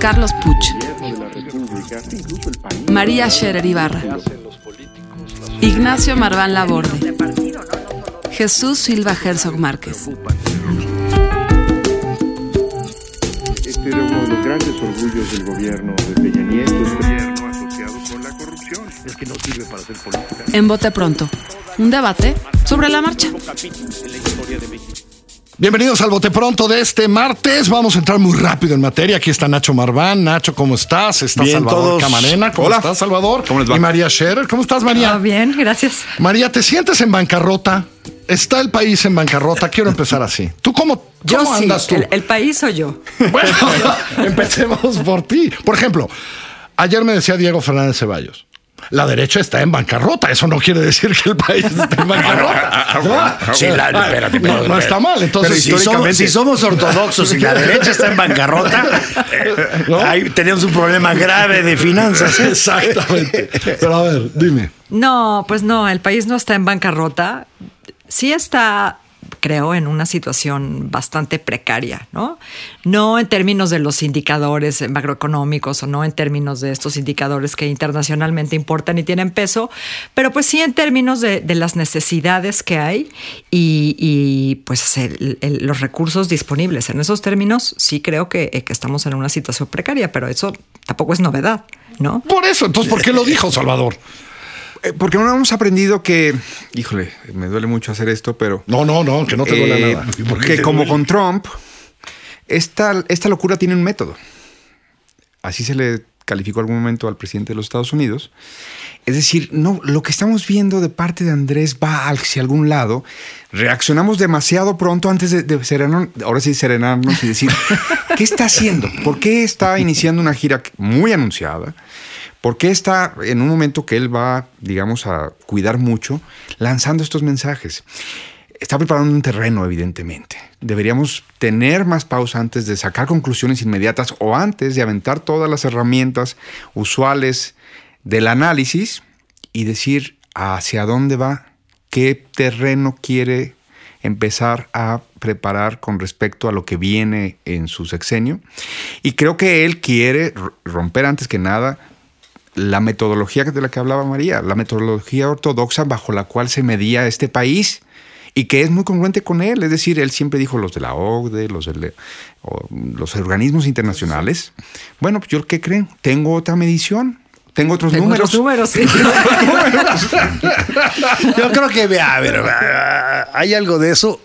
Carlos Puch. María Scherer Ibarra. Ignacio Marván Laborde. Jesús Silva Herzog Márquez. Este era uno de los grandes orgullos del gobierno de Peña Nieto, gobierno asociado con la corrupción. Es que no sirve para hacer política. En Bote Pronto, un debate sobre la marcha. Bienvenidos al Bote Pronto de este martes. Vamos a entrar muy rápido en materia. Aquí está Nacho Marván. Nacho, ¿cómo estás? Está Bien, Salvador todos. Camarena. ¿Cómo Hola. estás, Salvador? ¿Cómo les va? Y María Scherer. ¿Cómo estás, María? Ah, bien, gracias. María, ¿te sientes en bancarrota? ¿Está el país en bancarrota? Quiero empezar así. ¿Tú cómo, Yo cómo sí, andas tú? El, el país o yo. Bueno, empecemos por ti. Por ejemplo, ayer me decía Diego Fernández Ceballos. La derecha está en bancarrota. Eso no quiere decir que el país esté en bancarrota. ¿no? Sí, la- espérate, no, pero- no está mal. Entonces, Pero si somos, si somos ortodoxos y la derecha está en bancarrota, ¿No? ahí tenemos un problema grave de finanzas. ¿eh? Exactamente. Pero a ver, dime. No, pues no, el país no está en bancarrota. Sí está, creo, en una situación bastante precaria, ¿no? No en términos de los indicadores macroeconómicos o no en términos de estos indicadores que internacionalmente importan y tienen peso, pero pues sí en términos de, de las necesidades que hay y, y, pues el- el- los recursos disponibles. En esos términos sí creo que, eh, que estamos en una situación precaria, pero eso tampoco es novedad, ¿no? Por eso, entonces, ¿por qué lo dijo Salvador? Eh, Porque no hemos aprendido que, híjole, me duele mucho hacer esto, pero No, no, no, que no te duele eh, nada. que como con Trump, esta, esta locura tiene un método. Así se le calificó algún momento al presidente de los Estados Unidos. Es decir, no, lo que estamos viendo de parte de Andrés va hacia algún lado. Reaccionamos demasiado pronto antes de, de serenar- ahora sí serenarnos y decir, ¿qué está haciendo? ¿Por qué está iniciando una gira muy anunciada? ¿Por qué está en un momento que él va, digamos, a cuidar mucho, lanzando estos mensajes? Está preparando un terreno, evidentemente. Deberíamos tener más pausa antes de sacar conclusiones inmediatas o antes de aventar todas las herramientas usuales del análisis y decir hacia dónde va, qué terreno quiere empezar a preparar con respecto a lo que viene en su sexenio. Y creo que él quiere romper antes que nada la metodología de la que hablaba María, la metodología ortodoxa bajo la cual se medía este país y que es muy congruente con él. Es decir, él siempre dijo los de la OCDE, los, de o los organismos internacionales. Bueno, pues yo qué creen, tengo otra medición, tengo otros Tengo números. otros números, sí. Yo creo que, vea, a ver, hay algo de eso,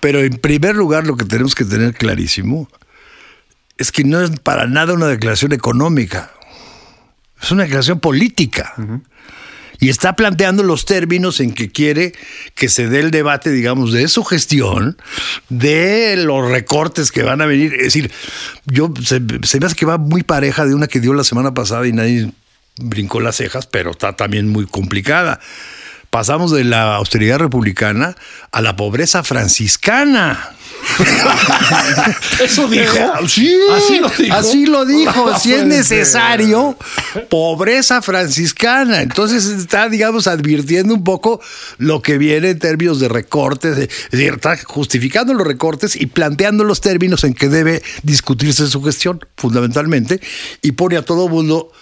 pero en primer lugar lo que tenemos que tener clarísimo es que no es para nada una declaración económica, es una declaración política. Y está planteando los términos en que quiere que se dé el debate, digamos, de su gestión, de los recortes que van a venir. Es decir, yo se, se me hace que va muy pareja de una que dio la semana pasada y nadie brincó las cejas, pero está también muy complicada. Pasamos de la austeridad republicana a la pobreza franciscana. Eso dijo. Sí, Así lo dijo. Así lo dijo. No si es necesario, pobreza franciscana. Entonces está, digamos, advirtiendo un poco lo que viene en términos de recortes. Está justificando los recortes y planteando los términos en que debe discutirse su gestión, fundamentalmente, y pone a todo mundo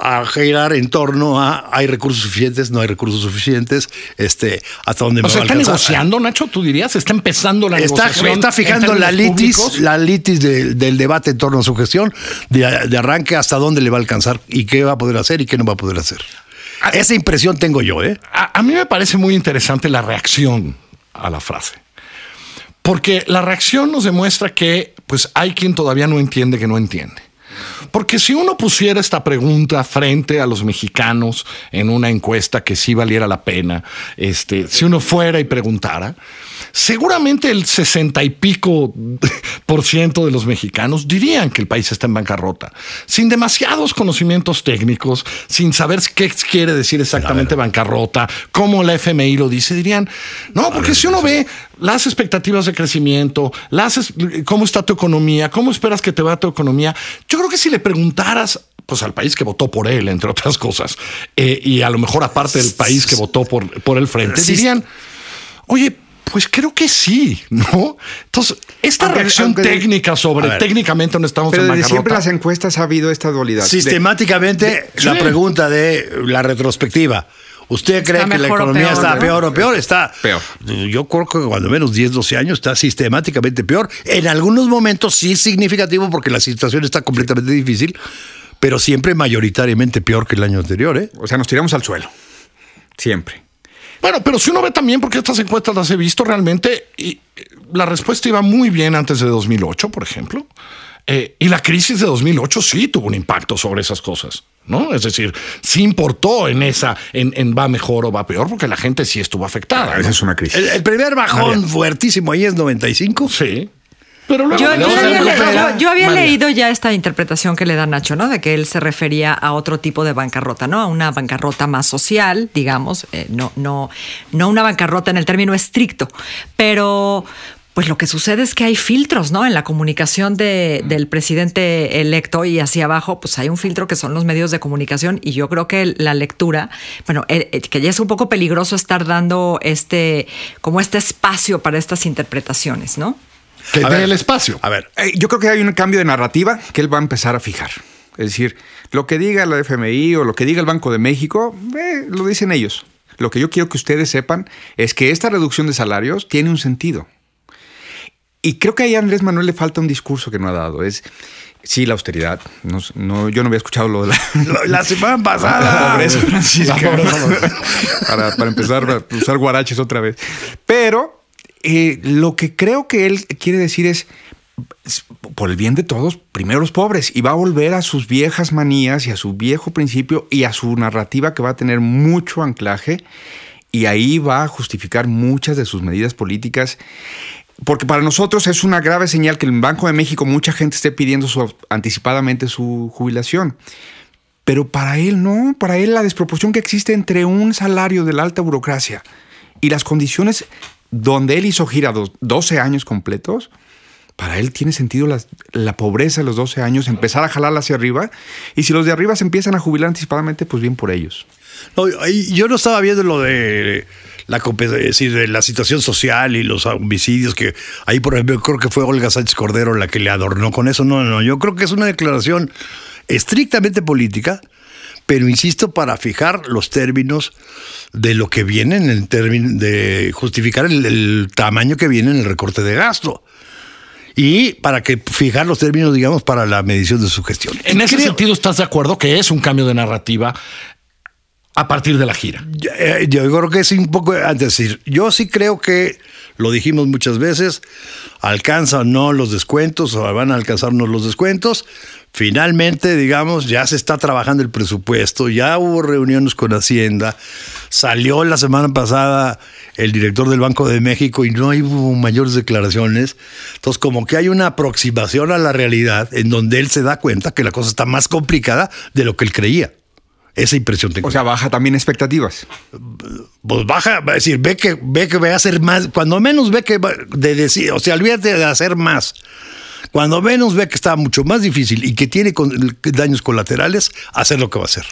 a girar en torno a hay recursos suficientes, no hay recursos suficientes, este, hasta dónde O me sea, va a está alcanzar. negociando, Nacho, tú dirías, está empezando la Está, negociación. está fijando la litis, públicos. la litis de- del debate en torno a su gestión, de, de arranque hasta dónde le va a alcanzar y qué va a poder hacer y qué no va a poder hacer. Esa impresión tengo yo, ¿eh? A, a mí me parece muy interesante la reacción a la frase. Porque la reacción nos demuestra que pues hay quien todavía no entiende que no entiende. Porque si uno pusiera esta pregunta frente a los mexicanos en una encuesta que sí valiera la pena, este, si uno fuera y preguntara, seguramente el sesenta y pico por ciento de los mexicanos dirían que el país está en bancarrota, sin demasiados conocimientos técnicos, sin saber qué quiere decir exactamente bancarrota, cómo la FMI lo dice, dirían, no, porque si uno ve las expectativas de crecimiento, las, cómo está tu economía, cómo esperas que te vaya tu economía, yo creo que si le preguntaras pues al país que votó por él, entre otras cosas, eh, y a lo mejor aparte del país que votó por, por el frente, dirían, oye, pues creo que sí, ¿no? Entonces, esta Aunque- reacción de- técnica sobre ver. técnicamente no estamos Pero en desde siempre las encuestas ha habido esta dualidad. De- Sistemáticamente, la sí. pregunta de la retrospectiva. ¿Usted cree que la economía está peor o peor? Está Peor. Yo creo que cuando menos 10, 12 años está sistemáticamente peor. En algunos momentos sí es significativo porque la situación está completamente difícil, pero siempre mayoritariamente peor que el año anterior. ¿eh? O sea, nos tiramos al suelo. Siempre. Bueno, pero si uno ve también, porque estas encuestas las he visto realmente, y eh, la respuesta iba muy bien antes de 2008, por ejemplo. Eh, y la crisis de 2008 sí tuvo un impacto sobre esas cosas, ¿no? Es decir, sí importó en esa, en, en va mejor o va peor, porque la gente sí estuvo afectada. ¿no? Esa es una crisis. El, el primer bajón fuertísimo ahí es 95. Sí. Pero luego Yo, yo había, le- recupera. yo- yo había María. leído ya esta interpretación que le da Nacho, ¿no? De que él se refería a otro tipo de bancarrota, ¿no? A una bancarrota más social, digamos, eh, no, no, no una bancarrota en el término estricto, pero pues lo que sucede es que hay filtros, ¿no? En la comunicación de- del presidente electo y hacia abajo, pues hay un filtro que son los medios de comunicación y yo creo que la lectura, bueno, eh, eh, que ya es un poco peligroso estar dando este, como este espacio para estas interpretaciones, ¿no? Que A dé el espacio. A ver, Eh, Yo creo que hay un cambio de narrativa que él va a empezar a fijar. Es decir, lo que diga la FMI o lo que diga el Banco de México, eh, lo dicen ellos. Lo que yo quiero que ustedes sepan es que esta reducción de salarios tiene un sentido. Y creo que ahí a Andrés Manuel le falta un discurso que no ha dado. Es, sí, la austeridad. No, no, yo no había escuchado lo de la, la semana la pasada. pobreza francisca. La pobreza. para, para empezar a usar guaraches otra vez. Pero eh, lo que creo que él quiere decir es, por el bien de todos, primero los pobres. Y va a volver a sus viejas manías y a su viejo principio y a su narrativa que va a tener mucho anclaje. Y ahí va a justificar muchas de sus medidas políticas. Porque para nosotros es una grave señal que en el Banco de México mucha gente esté pidiendo su, anticipadamente su jubilación. Pero para él no, para él la desproporción que existe entre un salario de la alta burocracia y las condiciones donde él hizo gira dos- 12 años completos, para él tiene sentido la, la pobreza de los 12 años, empezar a jalarla hacia arriba. Y si los de arriba se empiezan a jubilar anticipadamente, pues bien por ellos. Yo no estaba viendo lo de la, es decir, de la situación social y los homicidios que ahí por ejemplo creo que fue Olga Sánchez Cordero la que le adornó con eso. No, no, yo creo que es una declaración estrictamente política, pero insisto para fijar los términos de lo que viene en el término de justificar el, el tamaño que viene en el recorte de gasto. Y para que fijar los términos, digamos, para la medición de su gestión. En ese Creo- sentido, ¿estás de acuerdo que es un cambio de narrativa a partir de la gira? Yo, eh, yo creo que es un poco antes de decir, yo sí creo que lo dijimos muchas veces, alcanzan o no los descuentos o van a alcanzarnos los descuentos. Finalmente, digamos, ya se está trabajando el presupuesto, ya hubo reuniones con Hacienda, salió la semana pasada el director del Banco de México y no hay hubo mayores declaraciones. Entonces, como que hay una aproximación a la realidad en donde él se da cuenta que la cosa está más complicada de lo que él creía. Esa impresión tengo. O sea, baja también expectativas. pues baja, va a decir, ve que, ve que va a hacer más, cuando menos ve que va- de decir, o sea, olvídate de hacer más. Cuando menos ve que está mucho más difícil y que tiene con- daños colaterales, hacer lo que va a hacer.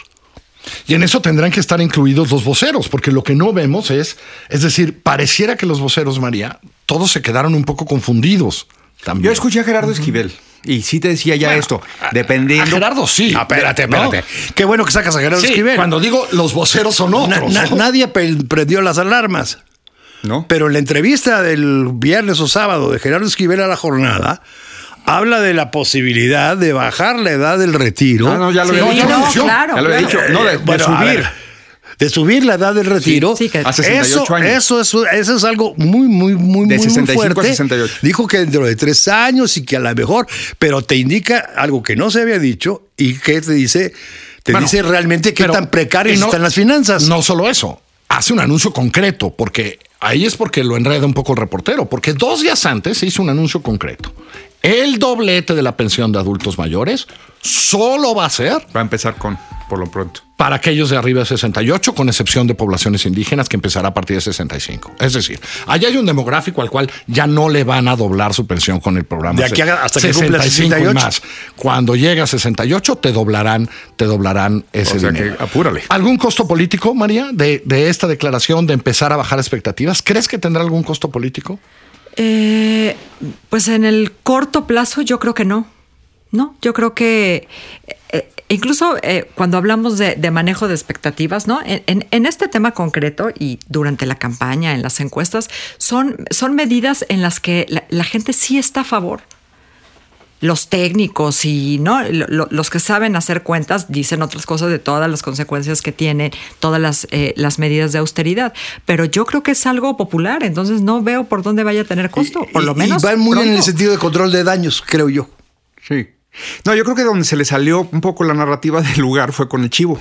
Y en eso tendrán que estar incluidos los voceros, porque lo que no vemos es, es decir, pareciera que los voceros, María, todos se quedaron un poco confundidos también. Yo escuché a Gerardo Esquivel y sí te decía ya esto, A dependiendo. Gerardo sí. Ah, espérate, ¿no? espérate. Qué bueno que sacas a Gerardo Sí, Esquivel. cuando digo los voceros son otros. na- ¿no? nadie prendió las alarmas. ¿No? Pero en la entrevista del viernes o sábado de Gerardo Esquivel a la jornada, habla de la posibilidad de bajar la edad del retiro. Ah, no, ya lo Sí, he dicho. no, claro. Ya lo he claro. dicho. No, de, de Bueno, a subir. De subir la edad del retiro. Sí, que- A 68 eso, años. Eso, eso, eso es algo muy, muy, muy, De muy, muy 65 a fuerte. 68. Dijo que dentro de tres años y que a lo mejor, pero te indica algo que no se había dicho y que te dice, te Bueno, dice realmente qué tan precarias no- están las finanzas. No solo eso, hace un anuncio concreto, porque ahí es porque lo enreda un poco el reportero, porque dos días antes se hizo un anuncio concreto. El doblete de la pensión de adultos mayores solo va a ser Va a empezar con, por lo pronto. para aquellos de arriba de 68, con excepción de poblaciones indígenas, que empezará a partir de 65. Es decir, allá hay un demográfico al cual ya no le van a doblar su pensión con el programa. De aquí hasta que cumpla 68. y más. Cuando llegue a 68, te doblarán, te doblarán ese O sea dinero. que apúrale. ¿Algún costo político, María, de, de esta declaración de empezar a bajar expectativas? ¿Crees que tendrá algún costo político? Eh, pues en el corto plazo yo creo que no. No, yo creo que eh, incluso eh, cuando hablamos de, de manejo de expectativas, ¿no? En, en- en este tema concreto y durante la campaña, en las encuestas, son, son medidas en las que la, la gente sí está a favor. Los técnicos y no Lo- lo- los que saben hacer cuentas dicen otras cosas de todas las consecuencias que tienen todas las, eh, las medidas de austeridad. Pero yo creo que es algo popular, entonces no veo por dónde vaya a tener costo, por Y- lo y menos. va muy en el sentido de control de daños, creo yo. Sí. No, yo creo que donde se le salió un poco la narrativa del lugar fue con el chivo.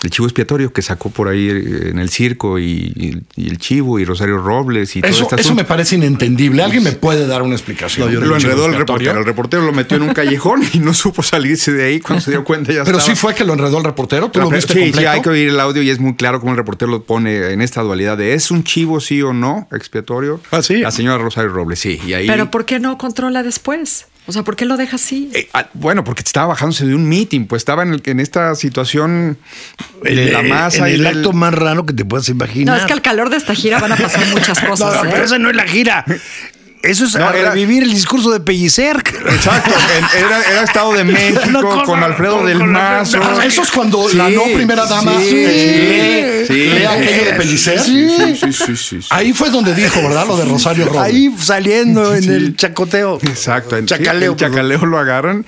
El chivo expiatorio que sacó por ahí eh, en el circo y, y- y el chivo y Rosario Robles y todo Eso, este eso asunto. me parece inentendible. ¿Alguien me puede dar una explicación? Lo enredó el reportero. El reportero lo metió en un callejón y no supo salirse de ahí. Cuando se dio cuenta ya Pero estaba. sí fue que lo enredó el reportero. ¿Tú lo Pero, viste sí, completo? sí, hay que oír el audio y es muy claro cómo el reportero lo pone en esta dualidad de ¿es un chivo sí o no expiatorio? Ah, sí. La señora Rosario Robles, sí. Y ahí, Pero ¿por qué no controla después? O sea, ¿por qué lo deja así? Eh, ah, bueno, porque estaba bajándose de un meeting, pues estaba en, el- en esta situación de la En- masa En y el del- acto más raro que te puedas imaginar. No, es que al calor de esta gira van a pasar muchas No, cosas. no, ¿eh? pero esa no es la gira. Eso es No, a era- revivir el discurso de Pellicer. Exacto, en- era, era Estado de México con Alfredo con- del con Mazo. Alfredo- Ah, eso es cuando la no primera dama sí, lee, sí, lee aquello de Pellicer. Sí, sí, sí, sí, sí. Ahí fue donde dijo, ¿verdad? Lo de Rosario Robles. Ahí saliendo en el chacoteo. Exacto, en Chacaleo. el chacaleo lo agarran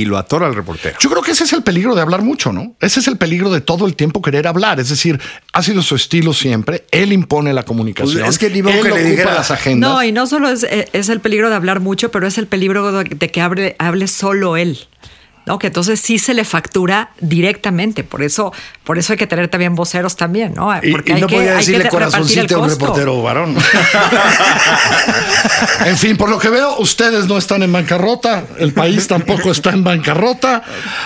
y lo atora al reportero. Yo creo que ese es el peligro de hablar mucho, ¿no? Ese es el peligro de todo el tiempo querer hablar. Es decir, ha sido su estilo siempre. Él impone la comunicación. Pues es que ni modo él que le ocupa las agendas. No, y no solo es, eh, es el peligro de hablar mucho, pero es el peligro de, de que hable, hable solo él. ¿No? Que entonces sí se le factura directamente. Por eso, por eso hay que tener también voceros también, ¿no? Y, Porque y no que, podía decirle corazoncito a un reportero varón. En fin, por lo que veo, ustedes no están en bancarrota, el país tampoco está en bancarrota.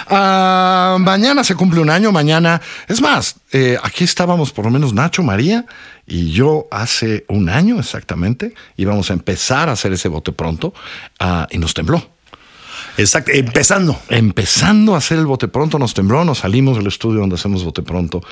Ah, mañana se cumple un año, mañana. Es más, eh, aquí estábamos por lo menos Nacho, María y yo hace un año exactamente. Íbamos a empezar a hacer ese bote pronto ah, y nos tembló. Exacto, empezando. Empezando a hacer el bote pronto, nos tembló, nos salimos del estudio donde hacemos bote pronto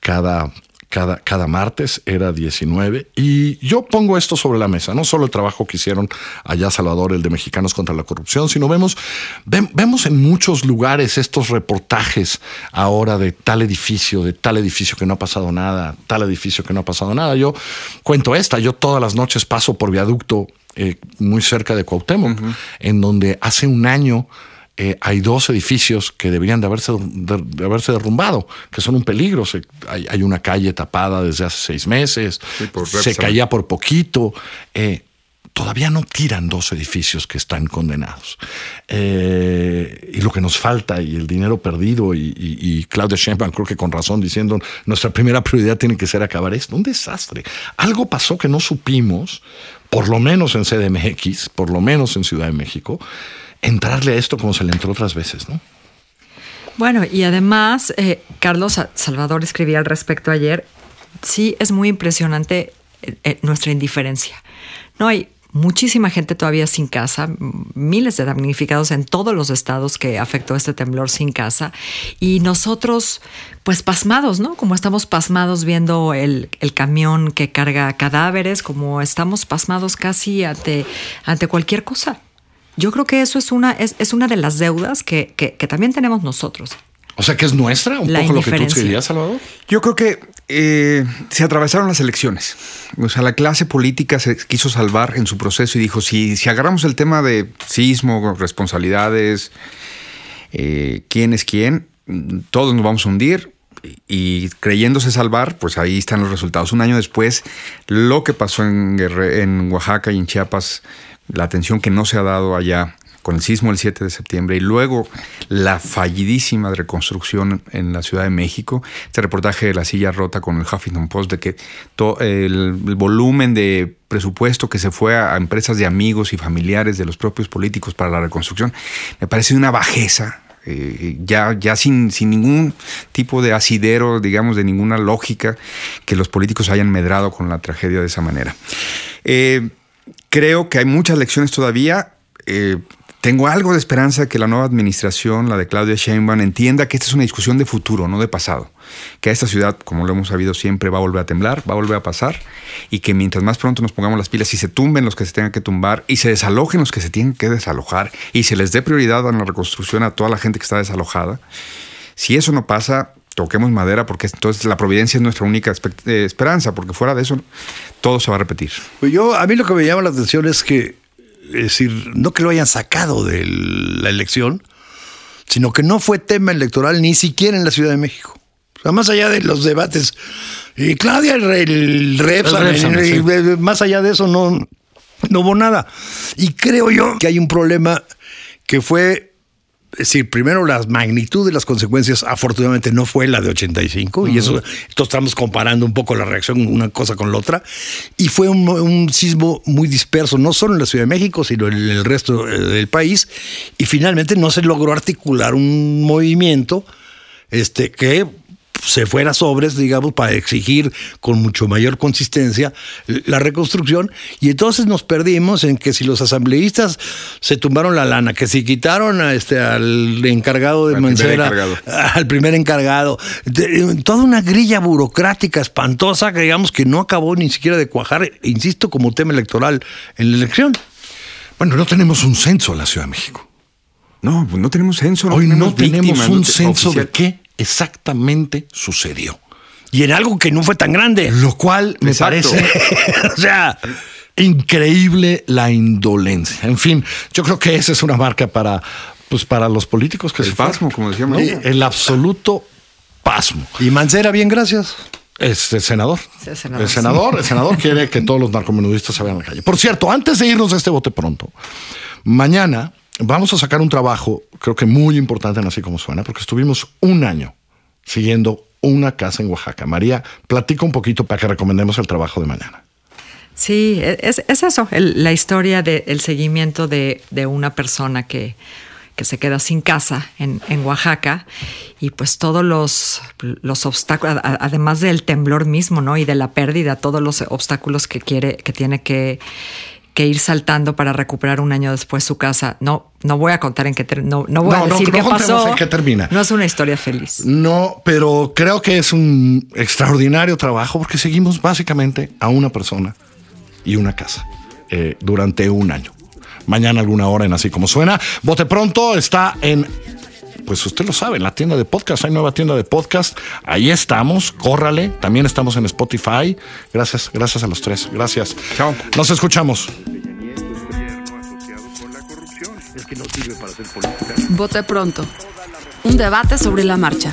cada, cada, cada martes, era 19. Y yo pongo esto sobre la mesa, no solo el trabajo que hicieron allá Salvador, el de Mexicanos contra la Corrupción, sino vemos, vemos en muchos lugares estos reportajes ahora de tal edificio, de tal edificio que no ha pasado nada, tal edificio que no ha pasado nada. Yo cuento esta, yo todas las noches paso por viaducto eh, muy cerca de Cuauhtémoc, en donde hace un año eh, hay dos edificios que deberían de haberse, de, de haberse derrumbado, que son un peligro. Se- hay, hay una calle tapada desde hace seis meses, Sí, se caía por poquito. eh, todavía no tiran dos edificios que están condenados. Eh, y lo que nos falta y el dinero perdido y, y, y Claudia Sheinbaum creo que con razón diciendo nuestra primera prioridad tiene que ser acabar esto. Un desastre. Algo pasó que no supimos, por lo menos en CDMX, por lo menos en Ciudad de México, entrarle a esto como se le entró otras veces, ¿no? Bueno, y además, eh, Carlos Sa- Salvador escribía al respecto ayer, sí es muy impresionante eh, nuestra indiferencia. No hay muchísima gente todavía sin casa, miles de damnificados en todos los estados que afectó este temblor sin casa, y nosotros, pues pasmados, ¿no? Como estamos pasmados viendo el, el camión que carga cadáveres, como estamos pasmados casi ante, ante cualquier cosa. Yo creo que eso es una, es, es una de las deudas que, que- que también tenemos nosotros. O sea que es nuestra, un La poco lo que tú escribías, Salvador. Yo creo que eh, se atravesaron las elecciones. O sea, la clase política se quiso salvar en su proceso y dijo, si, si agarramos el tema de sismo, responsabilidades, eh, quién es quién, todos nos vamos a hundir y creyéndose salvar, pues ahí están los resultados. Un año después, lo que pasó en Oaxaca y en Chiapas, la atención que no se ha dado allá con el sismo el 7 de septiembre y luego la fallidísima reconstrucción en la Ciudad de México. Este reportaje de la silla rota con el Huffington Post de que el, volumen de presupuesto que se fue a, empresas de amigos y familiares de los propios políticos para la reconstrucción me parece una bajeza eh, ya, ya sin, sin ningún tipo de asidero, digamos, de ninguna lógica que los políticos hayan medrado con la tragedia de esa manera. Eh, creo que hay muchas lecciones todavía. Eh, tengo algo de esperanza que la nueva administración, la de Claudia Sheinbaum, entienda que esta es una discusión de futuro, no de pasado. Que esta ciudad, como lo hemos sabido siempre, va a volver a temblar, va a volver a pasar, y que mientras más pronto nos pongamos las pilas y se tumben los que se tengan que tumbar, y se desalojen los que se tienen que desalojar, y se les dé prioridad en la reconstrucción a toda la gente que está desalojada, si eso no pasa, toquemos madera, porque entonces la providencia es nuestra única eh, esperanza, porque fuera de eso, todo se va a repetir. Pues yo, a mí lo que me llama la atención es que, es decir, no que lo hayan sacado de la elección, sino que no fue tema electoral ni siquiera en la Ciudad de México. O sea, más allá de los debates, y Claudia, el, el Repsamen, Repsamen, sí. más allá de eso no, no hubo nada. Y creo yo que hay un problema que fue, es decir, primero la magnitud de las consecuencias afortunadamente no fue la de 85 y eso esto estamos comparando un poco la reacción una cosa con la otra y fue un, un sismo muy disperso no solo en la Ciudad de México sino en el resto eh, del país y finalmente no se logró articular un movimiento este que se fuera sobres, digamos, para exigir con mucho mayor consistencia la reconstrucción. Y entonces nos perdimos en que si los asambleístas se tumbaron la lana, que si quitaron a este, al encargado de Al primer Mancera, encargado. al primer encargado, de- toda una grilla burocrática espantosa que digamos que no acabó ni siquiera de cuajar, insisto, como tema electoral en la elección. Bueno, no tenemos un censo en la Ciudad de México. No, pues no tenemos censo. Hoy no tenemos víctimas, un no te- censo de qué exactamente sucedió. Y en algo que no fue tan grande. Lo cual me Exacto. parece o sea, increíble la indolencia. En fin, yo creo que esa es una marca para, pues, para los políticos que El se fueron, pasmo, como decía ¿no? María. El absoluto pasmo. y Mancera, bien, gracias. Este senador. Sí, el senador, El senador, el senador quiere que todos los narcomenudistas se vayan a la calle. Por cierto, antes de irnos a este bote pronto, mañana vamos a sacar un trabajo, creo que muy importante en así como suena, porque estuvimos un año siguiendo una casa en Oaxaca. María, platica un poquito para que recomendemos el trabajo de mañana. Sí, e, es, es eso, la historia del seguimiento de, una persona que, se queda sin casa en, Oaxaca y pues todos los, los obstáculos, además del temblor mismo, ¿no? Y de la pérdida, todos los obstáculos que quiere, que tiene que, que ir saltando para recuperar un año después su casa. No, no voy a contar en qué no, no voy No, a decir no qué pasó. en qué termina. No es una historia feliz. No, pero creo que es un extraordinario trabajo porque seguimos básicamente a una persona y una casa eh, durante un año. Mañana alguna hora en Así Como Suena. Bote Pronto está en, pues usted lo sabe, en la tienda de podcast. Hay nueva tienda de podcast. Ahí estamos. Córrale. También estamos en Spotify. Gracias, gracias a los tres. Gracias. Chao. Nos escuchamos. Peña Nieto, gobierno asociado con la corrupción. Es que no sirve para hacer política. Vote pronto. Un debate sobre la marcha.